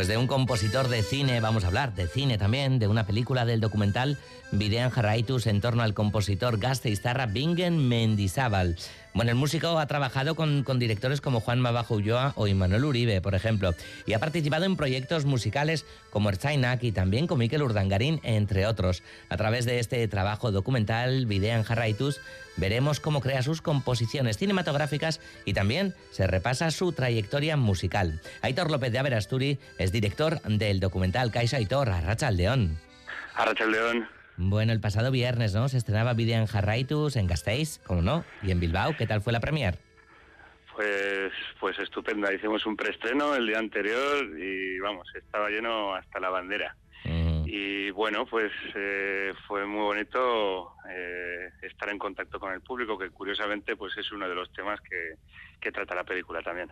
Pues de un compositor de cine, vamos a hablar, de cine también, de una película del documental Videan Jarraitus en torno al compositor gasteiztarra Bingen Mendizábal. Bueno, el músico ha trabajado con, directores como Juan Mabajo Ulloa o Immanuel Uribe, por ejemplo, y ha participado en proyectos musicales como Erzainak y también con Miquel Urdangarín, entre otros. A través de este trabajo documental, Videan Jarraitus, veremos cómo crea sus composiciones cinematográficas y también se repasa su trayectoria musical. Aitor López de Averasturi es director del documental Caixa Aitor, Arracha León. Arracha León. Bueno, el pasado viernes, ¿no? Se estrenaba Videan Jarraitus en Gasteiz, ¿cómo no? Y en Bilbao, ¿qué tal fue la premier? Pues, pues estupenda. Hicimos un preestreno el día anterior y vamos, estaba lleno hasta la bandera. Y bueno, pues eh, fue muy bonito eh, estar en contacto con el público, que curiosamente pues es uno de los temas que, que trata la película también.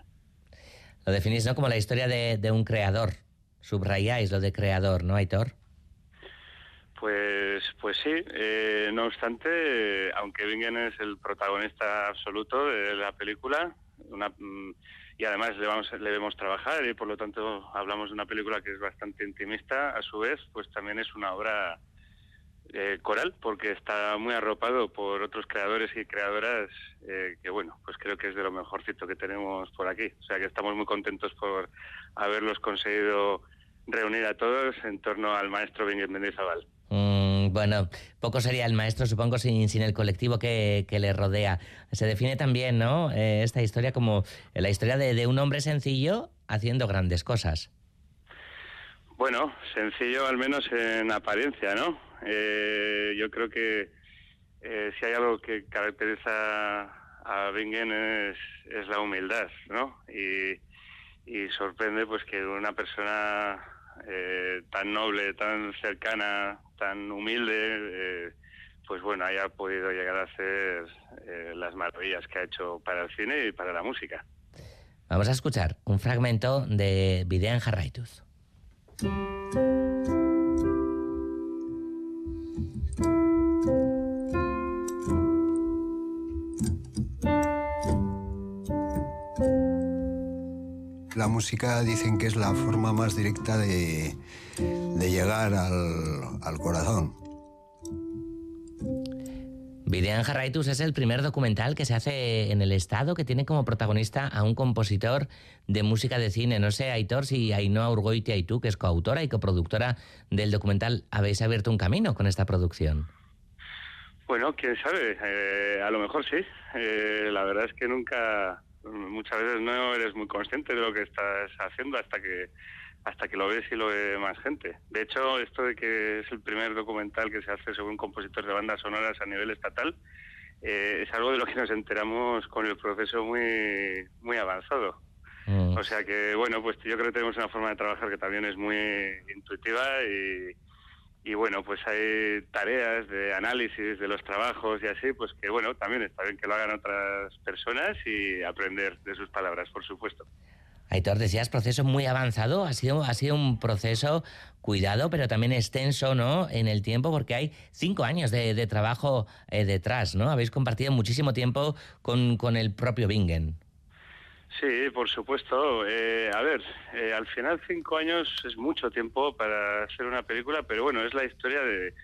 Lo definís, ¿no? Como la historia de, de un creador. Subrayáis lo de creador, ¿no, Aitor? Pues, pues sí, eh, no obstante, aunque Bingen es el protagonista absoluto de la película, mm, y además le, vamos, le vemos trabajar y por lo tanto hablamos de una película que es bastante intimista, a su vez, pues también es una obra eh, coral porque está muy arropado por otros creadores y creadoras eh, que bueno, pues creo que es de lo mejorcito que tenemos por aquí. O sea que estamos muy contentos por haberlos conseguido reunir a todos en torno al maestro Bingen Mendizábal. Mm, bueno, poco sería el maestro, supongo, sin, el colectivo que, le rodea. Se define también, ¿no? Eh, esta historia como la historia de, un hombre sencillo haciendo grandes cosas. Bueno, sencillo al menos en apariencia, ¿no? Eh, yo creo que eh, si hay algo que caracteriza a Bingen es, es la humildad, ¿no? Y, y sorprende pues que una persona eh, tan noble, tan cercana, tan humilde, eh, pues bueno, haya podido llegar a hacer eh, las maravillas que ha hecho para el cine y para la música. Vamos a escuchar un fragmento de Videan Jarraitus. La música dicen que es la forma más directa de, llegar al, corazón. Videan Jarraitus es el primer documental que se hace en el Estado que tiene como protagonista a un compositor de música de cine. No sé, Aitor, si Ainhoa Urgoitia y tú, que es coautora y coproductora del documental, habéis abierto un camino con esta producción. Bueno, quién sabe, eh, a lo mejor sí. Eh, la verdad es que nunca, muchas veces no eres muy consciente de lo que estás haciendo hasta que hasta que lo ves y lo ve más gente. De hecho, esto de que es el primer documental que se hace según compositores de bandas sonoras a nivel estatal, eh, es algo de lo que nos enteramos con el proceso muy, muy avanzado. Mm. O sea que, bueno, pues yo creo que tenemos una forma de trabajar que también es muy intuitiva y, y bueno, pues hay tareas de análisis de los trabajos y así, pues que bueno, también está bien que lo hagan otras personas y aprender de sus palabras, por supuesto. Aitor, decías proceso muy avanzado, ha sido, ha sido un proceso cuidado, pero también extenso, ¿no? En el tiempo, porque hay cinco años de, trabajo eh, detrás, ¿no? Habéis compartido muchísimo tiempo con, con el propio Bingen. Sí, por supuesto. Eh, a ver, eh, al final cinco años es mucho tiempo para hacer una película, pero bueno, es la historia de,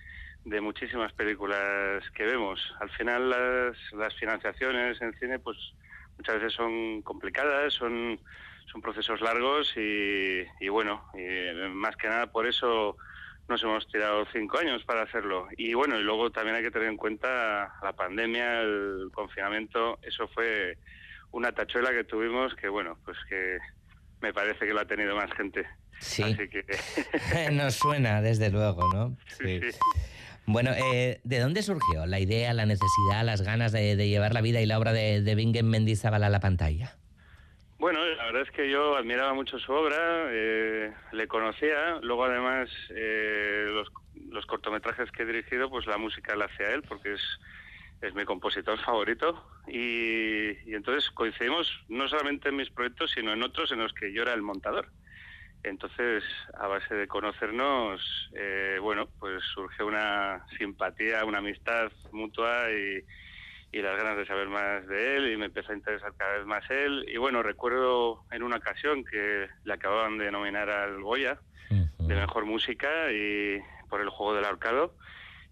de muchísimas películas que vemos. Al final las, las financiaciones en cine pues muchas veces son complicadas, son, son procesos largos y, y bueno, y más que nada por eso nos hemos tirado cinco años para hacerlo. Y bueno, y luego también hay que tener en cuenta la pandemia, el confinamiento, eso fue una tachuela que tuvimos que, bueno, pues que me parece que lo ha tenido más gente. Sí. Así que... Nos suena, desde luego, ¿no? Sí. Bueno, eh, ¿de dónde surgió la idea, la necesidad, las ganas de, llevar la vida y la obra de, de Bingen Mendizábal a la pantalla? Bueno, la verdad es que yo admiraba mucho su obra, eh, le conocía, luego además eh, los, los cortometrajes que he dirigido, pues la música la hacía él, porque es es mi compositor favorito y, entonces coincidimos no solamente en mis proyectos, sino en otros en los que yo era el montador. Entonces, a base de conocernos, eh, bueno, pues surge una simpatía, una amistad mutua y, y las ganas de saber más de él y me empezó a interesar cada vez más él. Y bueno, recuerdo en una ocasión que le acababan de nominar al Goya de Mejor Música y por el juego del ahorcado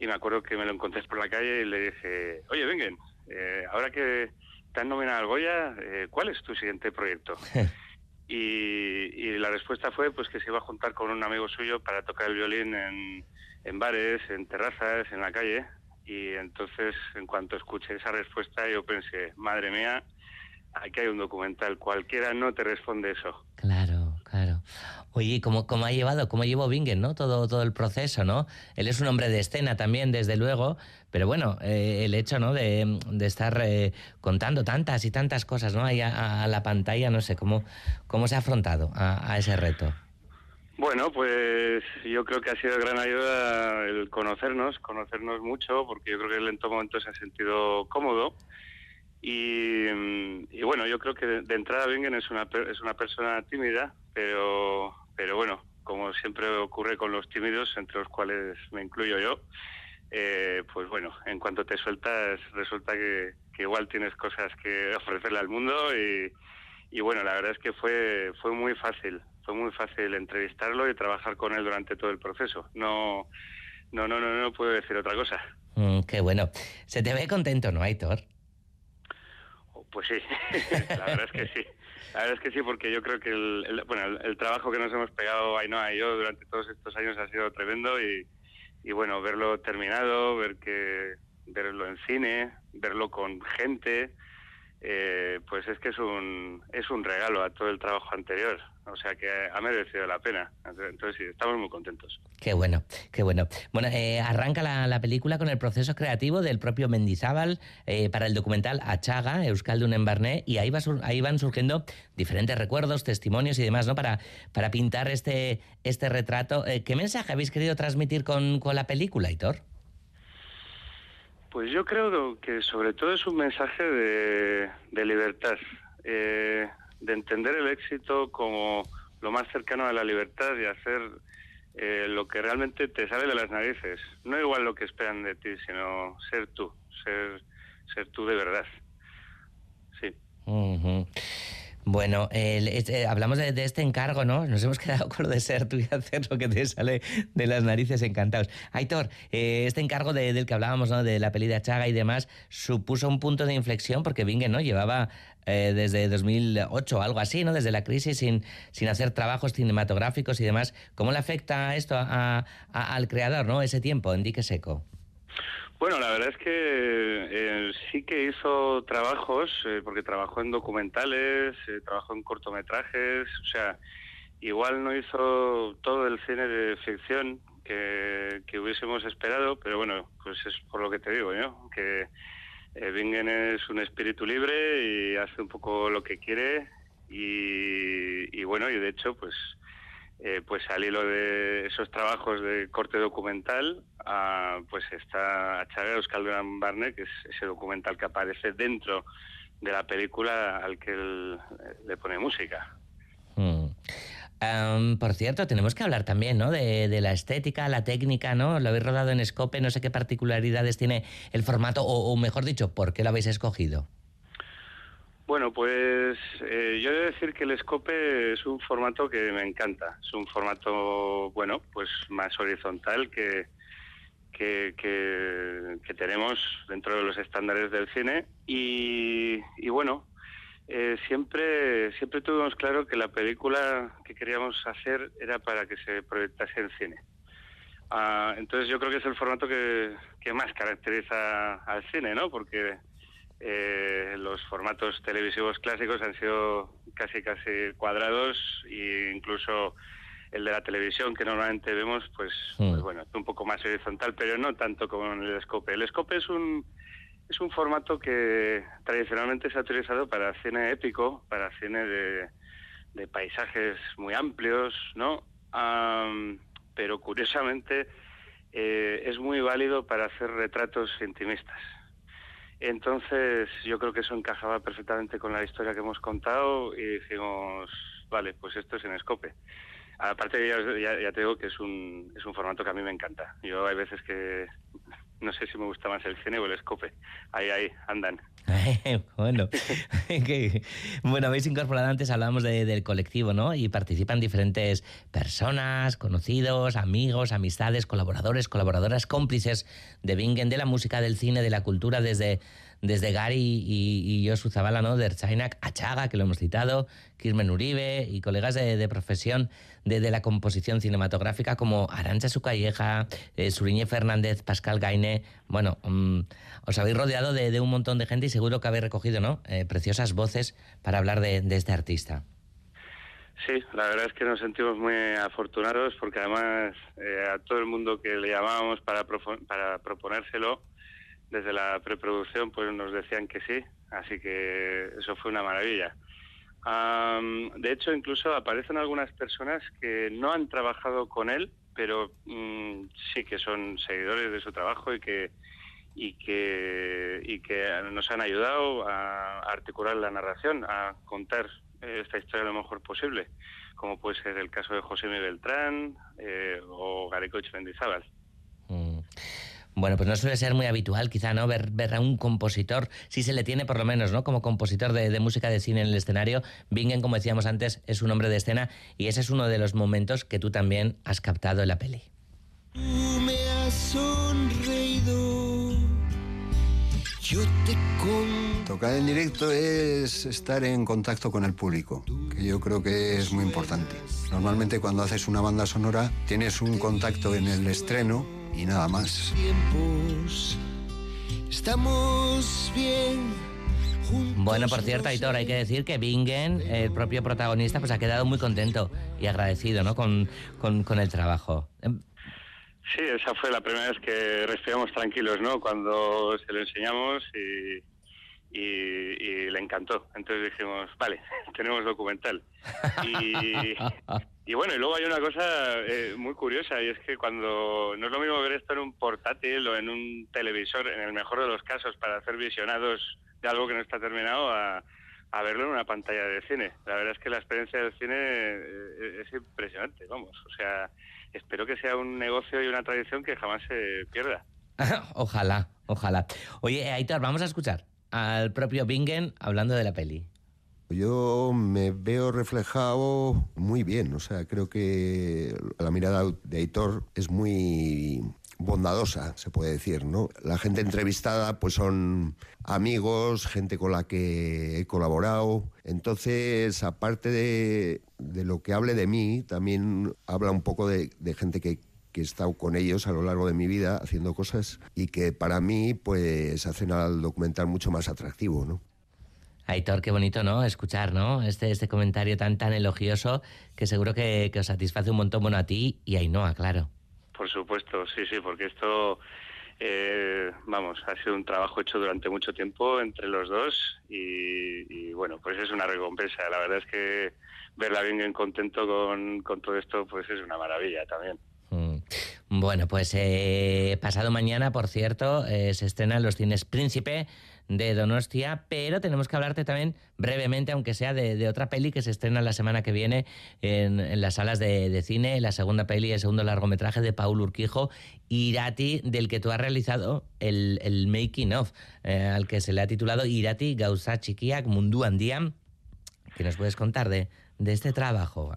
y me acuerdo que me lo encontré por la calle y le dije, oye, vengan, eh, ahora que te han nominado al Goya, eh, ¿cuál es tu siguiente proyecto? y, la respuesta fue pues que se iba a juntar con un amigo suyo para tocar el violín en, en bares, en terrazas, en la calle y entonces, en cuanto escuché esa respuesta, yo pensé, madre mía, aquí hay un documental, cualquiera no te responde eso. Claro, claro. Oye, ¿cómo, cómo ha llevado, cómo llevó Bingen, ¿no? Todo, todo el proceso, ¿no? Él es un hombre de escena también, desde luego, pero bueno, eh, el hecho, ¿no? De, estar eh, contando tantas y tantas cosas, ¿no? Ahí a, la pantalla, no sé, ¿cómo, cómo se ha afrontado a ese reto? Bueno, pues yo creo que ha sido gran ayuda el conocernos, conocernos mucho, porque yo creo que él en todo momento se ha sentido cómodo. Y, bueno, yo creo que de, entrada Bingen es una, es una persona tímida, pero, pero bueno, como siempre ocurre con los tímidos, entre los cuales me incluyo yo, eh, pues bueno, en cuanto te sueltas resulta que, igual tienes cosas que ofrecerle al mundo y, y bueno, la verdad es que fue, fue muy fácil, fue muy fácil entrevistarlo y trabajar con él durante todo el proceso. No, no, no, no, no puedo decir otra cosa. Mm, qué bueno. Se te ve contento, ¿no, Aitor? Pues sí, la verdad es que sí. La verdad es que sí, porque yo creo que el, bueno, el, trabajo que nos hemos pegado Ainhoa y yo durante todos estos años ha sido tremendo y, y bueno, verlo terminado, ver que verlo en cine, verlo con gente, eh, pues es que es un, es un regalo a todo el trabajo anterior. O sea que ha merecido la pena. Entonces sí, estamos muy contentos. Qué bueno, qué bueno. Bueno, eh, arranca la, película con el proceso creativo del propio Mendizábal eh, para el documental Achaga, Euskaldun en Barné, y ahí, va, ahí van surgiendo diferentes recuerdos, testimonios y demás, ¿no? Para, para pintar este, este retrato. ¿Qué mensaje habéis querido transmitir con, con la película, Hitor? Pues yo creo que sobre todo es un mensaje de, libertad, eh, de entender el éxito como lo más cercano a la libertad y hacer eh, lo que realmente te sale de las narices. No igual lo que esperan de ti, sino ser tú, ser, ser tú de verdad. Sí. Bueno, eh, hablamos de, este encargo, ¿no? Nos hemos quedado con lo de ser tú y hacer lo que te sale de las narices encantados. Aitor, eh, este encargo del que hablábamos, ¿no? De la peli de Achaga y demás, supuso un punto de inflexión porque Bingen, ¿no? Llevaba eh, desde 2008 o algo así, ¿no? Desde la crisis sin, sin hacer trabajos cinematográficos y demás. ¿Cómo le afecta esto al creador, ¿no? Ese tiempo en Dique Seco. Bueno, la verdad es que eh, sí que hizo trabajos, eh, porque trabajó en documentales, eh, trabajó en cortometrajes, o sea, igual no hizo todo el cine de ficción que, hubiésemos esperado, pero bueno, pues es por lo que te digo, ¿no? Que Bingen es un espíritu libre y hace un poco lo que quiere y bueno, y de hecho, pues eh, pues al hilo de esos trabajos de corte documental, pues está Chaga Euskal Barne, que es ese documental que aparece dentro de la película al que él le pone música. Mm. por cierto, tenemos que hablar también ¿no? de, la estética, la técnica, ¿no? Lo habéis rodado en Scope, no sé qué particularidades tiene el formato, o mejor dicho, ¿por qué lo habéis escogido? Bueno, pues eh, yo he de decir que el Scope es un formato que me encanta. Es un formato, bueno, pues más horizontal que, que, que, tenemos dentro de los estándares del cine. Y, bueno, eh, siempre, siempre tuvimos claro que la película que queríamos hacer era para que se proyectase en cine. Ah, entonces yo creo que es el formato que, que más caracteriza al cine, ¿no? Porque eh, los formatos televisivos clásicos han sido casi casi cuadrados e incluso el de la televisión que normalmente vemos pues, pues hmm. bueno es un poco más horizontal pero no tanto como en el scope. El scope es un es un formato que tradicionalmente se ha utilizado para cine épico para cine de, de paisajes muy amplios no pero curiosamente eh, es muy válido para hacer retratos intimistas entonces yo creo que eso encajaba perfectamente con la historia que hemos contado y dijimos, vale, pues esto es en escope. Aparte ya, ya, te digo que es un, es un formato que a mí me encanta. Yo hay veces que no sé si me gusta más el cine o el escope. Ahí, ahí, andan. bueno, bueno, habéis incorporado antes, hablábamos del colectivo, ¿no? Y participan diferentes personas, conocidos, amigos, amistades, colaboradores, colaboradoras, cómplices de Bingen, de la música, del cine, de la cultura, desde desde Gary y, y Josu Zabala, ¿no? De Erchainak, Achaga, que lo hemos citado, Kirmen Uribe y colegas de, profesión de, la composición cinematográfica como Arancha Sucalleja, eh, Suriñe Fernández, Pascal Gaine. Bueno, mm, os habéis rodeado de, un montón de gente y seguro que habéis recogido, ¿no? Eh, preciosas voces para hablar de, este artista. Sí, la verdad es que nos sentimos muy afortunados porque además eh, a todo el mundo que le llamábamos para, para proponérselo, desde la preproducción pues nos decían que sí, así que eso fue una maravilla. de hecho, incluso aparecen algunas personas que no han trabajado con él, pero mm, sí que son seguidores de su trabajo y que y que y que nos han ayudado a articular la narración, a contar esta historia lo mejor posible, como puede ser el caso de José Miguel Beltrán eh, o Garecoch Mendizábal. Mm. Bueno, pues no suele ser muy habitual, quizá, ¿no? Ver, ver a un compositor, si se le tiene por lo menos, ¿no? Como compositor de, música de cine en el escenario. Bingen, como decíamos antes, es un hombre de escena y ese es uno de los momentos que tú también has captado en la peli. me has sonreído, yo te Tocar en directo es estar en contacto con el público, que yo creo que es muy importante. Normalmente cuando haces una banda sonora tienes un contacto en el estreno y nada más. Estamos bien. Bueno, por cierto, Aitor, hay que decir que Bingen, el propio protagonista, pues ha quedado muy contento y agradecido ¿no? con, con, el trabajo. Em, sí, esa fue la primera vez que respiramos tranquilos, ¿no? Cuando se lo enseñamos y, y, le encantó. Entonces dijimos, vale, tenemos documental. Y, y bueno, y luego hay una cosa eh, muy curiosa y es que cuando no es lo mismo ver esto en un portátil o en un televisor, en el mejor de los casos, para hacer visionados de algo que no está terminado, a, a verlo en una pantalla de cine. La verdad es que la experiencia del cine eh, es impresionante, vamos. O sea, espero que sea un negocio y una tradición que jamás se pierda. ojalá, ojalá. Oye, Aitor, vamos a escuchar al propio Bingen hablando de la peli. Yo me veo reflejado muy bien, o sea, creo que la mirada de Aitor es muy bondadosa, se puede decir, ¿no? La gente entrevistada pues son amigos, gente con la que he colaborado. Entonces, aparte de, lo que hable de mí, también habla un poco de, gente que, que he estado con ellos a lo largo de mi vida haciendo cosas y que para mí pues hacen al documental mucho más atractivo, ¿no? Aitor, qué bonito, ¿no? Escuchar, ¿no? Este, este comentario tan, tan elogioso que seguro que, os satisface un montón, bueno, a ti y a Ainhoa, claro. Por supuesto, sí, sí, porque esto, eh, vamos, ha sido un trabajo hecho durante mucho tiempo entre los dos y, bueno, pues es una recompensa. La verdad es que verla bien contento con, con todo esto, pues es una maravilla también. Mm. Bueno, pues eh, pasado mañana, por cierto, eh, se estrenan los cines Príncipe de Donostia, pero tenemos que hablarte también brevemente, aunque sea de, otra peli que se estrena la semana que viene en, las salas de, cine, la segunda peli, el segundo largometraje de Paul Urquijo, Irati, del que tú has realizado el, making of, eh, al que se le ha titulado Irati Gauza Chiquiak Mundu Andiam. ¿Qué nos puedes contar de, de este trabajo?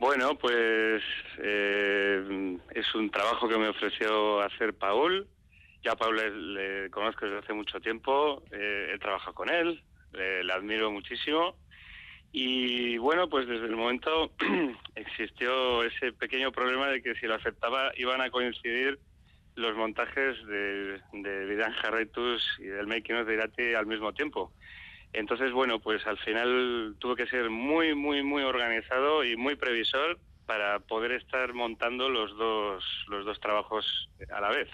Bueno, pues eh, es un trabajo que me ofreció hacer Paul yo a Pablo le, conozco desde hace mucho tiempo, eh, he trabajado con él, le, admiro muchísimo. Y bueno, pues desde el momento existió ese pequeño problema de que si lo aceptaba iban a coincidir los montajes de, de Vidan y del Making of de Irati al mismo tiempo. Entonces, bueno, pues al final tuvo que ser muy, muy, muy organizado y muy previsor para poder estar montando los dos, los dos trabajos a la vez.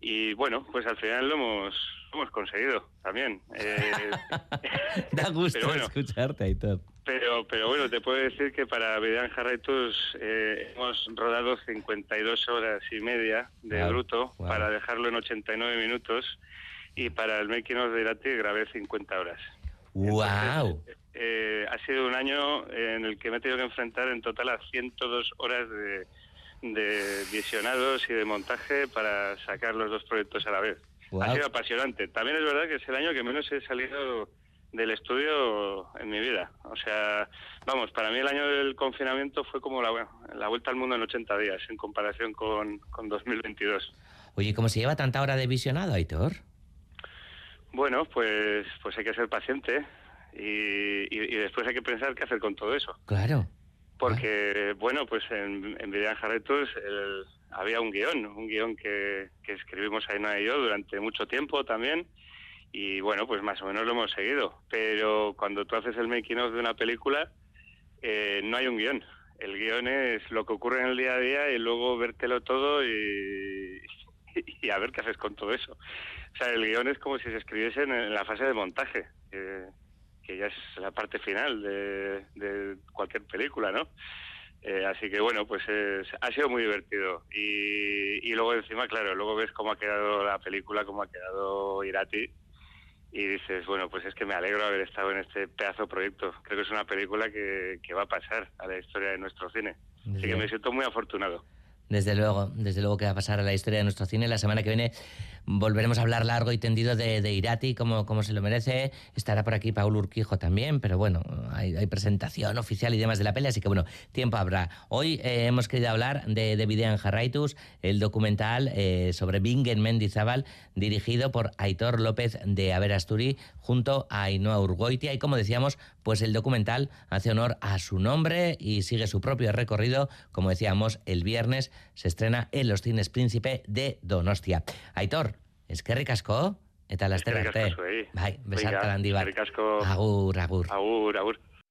Y bueno, pues al final lo hemos, hemos conseguido también. Eh, da gusto escucharte, Aitor. Pero, pero bueno, te puedo decir que para Vidan Jarretus eh, hemos rodado 52 horas y media de bruto para dejarlo en 89 minutos y para el Making of de Irati grabé 50 horas. ¡Wow! Eh, ha sido un año en el que me he tenido que enfrentar en total a 102 horas de, de visionados y de montaje para sacar los dos proyectos a la vez. Ha sido apasionante. También es verdad que es el año que menos he salido del estudio en mi vida. O sea, vamos, para mí el año del confinamiento fue como la, la vuelta al mundo en 80 días en comparación con, con 2022. Oye, ¿cómo se lleva tanta hora de visionado, Aitor? Bueno, pues, pues hay que ser paciente y, y, después hay que pensar qué hacer con todo eso. Claro. Porque, bueno, pues en, en Jarretos había un guion, un guion que, que escribimos Aina y yo durante mucho tiempo también y bueno, pues más o menos lo hemos seguido. Pero cuando tú haces el making of de una película, eh, no hay un guion. El guion es lo que ocurre en el día a día y luego vértelo todo y, y a ver qué haces con todo eso. O sea, el guion es como si se escribiese en, la fase de montaje, que ya es la parte final de, de cualquier película, ¿no? Eh, así que bueno, pues ha sido muy divertido. Y, y luego encima, claro, luego ves cómo ha quedado la película, cómo ha quedado Irati y dices, bueno, pues es que me alegro de haber estado en este pedazo de proyecto. Creo que es una película que, que va a pasar a la historia de nuestro cine. Así que me siento muy afortunado. Desde luego, desde luego que va a pasar a la historia de nuestro cine. La semana que viene volveremos a hablar largo y tendido de, Irati, como, como se lo merece. Estará por aquí Paul Urquijo también, pero bueno, hay, presentación oficial y demás de la peli, así que bueno, tiempo habrá. Hoy eh, hemos querido hablar de, de Videan Jarraitus, el documental eh, sobre Bingen Mendizábal, dirigido por Aitor López de Averasturi, junto a Ainhoa Urgoitia. Y como decíamos, pues el documental hace honor a su nombre y sigue su propio recorrido, como decíamos, el viernes se estrena en los cines Príncipe de Donostia. Aitor, es que ricasco, eta laster arte. Bai, besarka handi bat. Agur, agur. Agur, agur.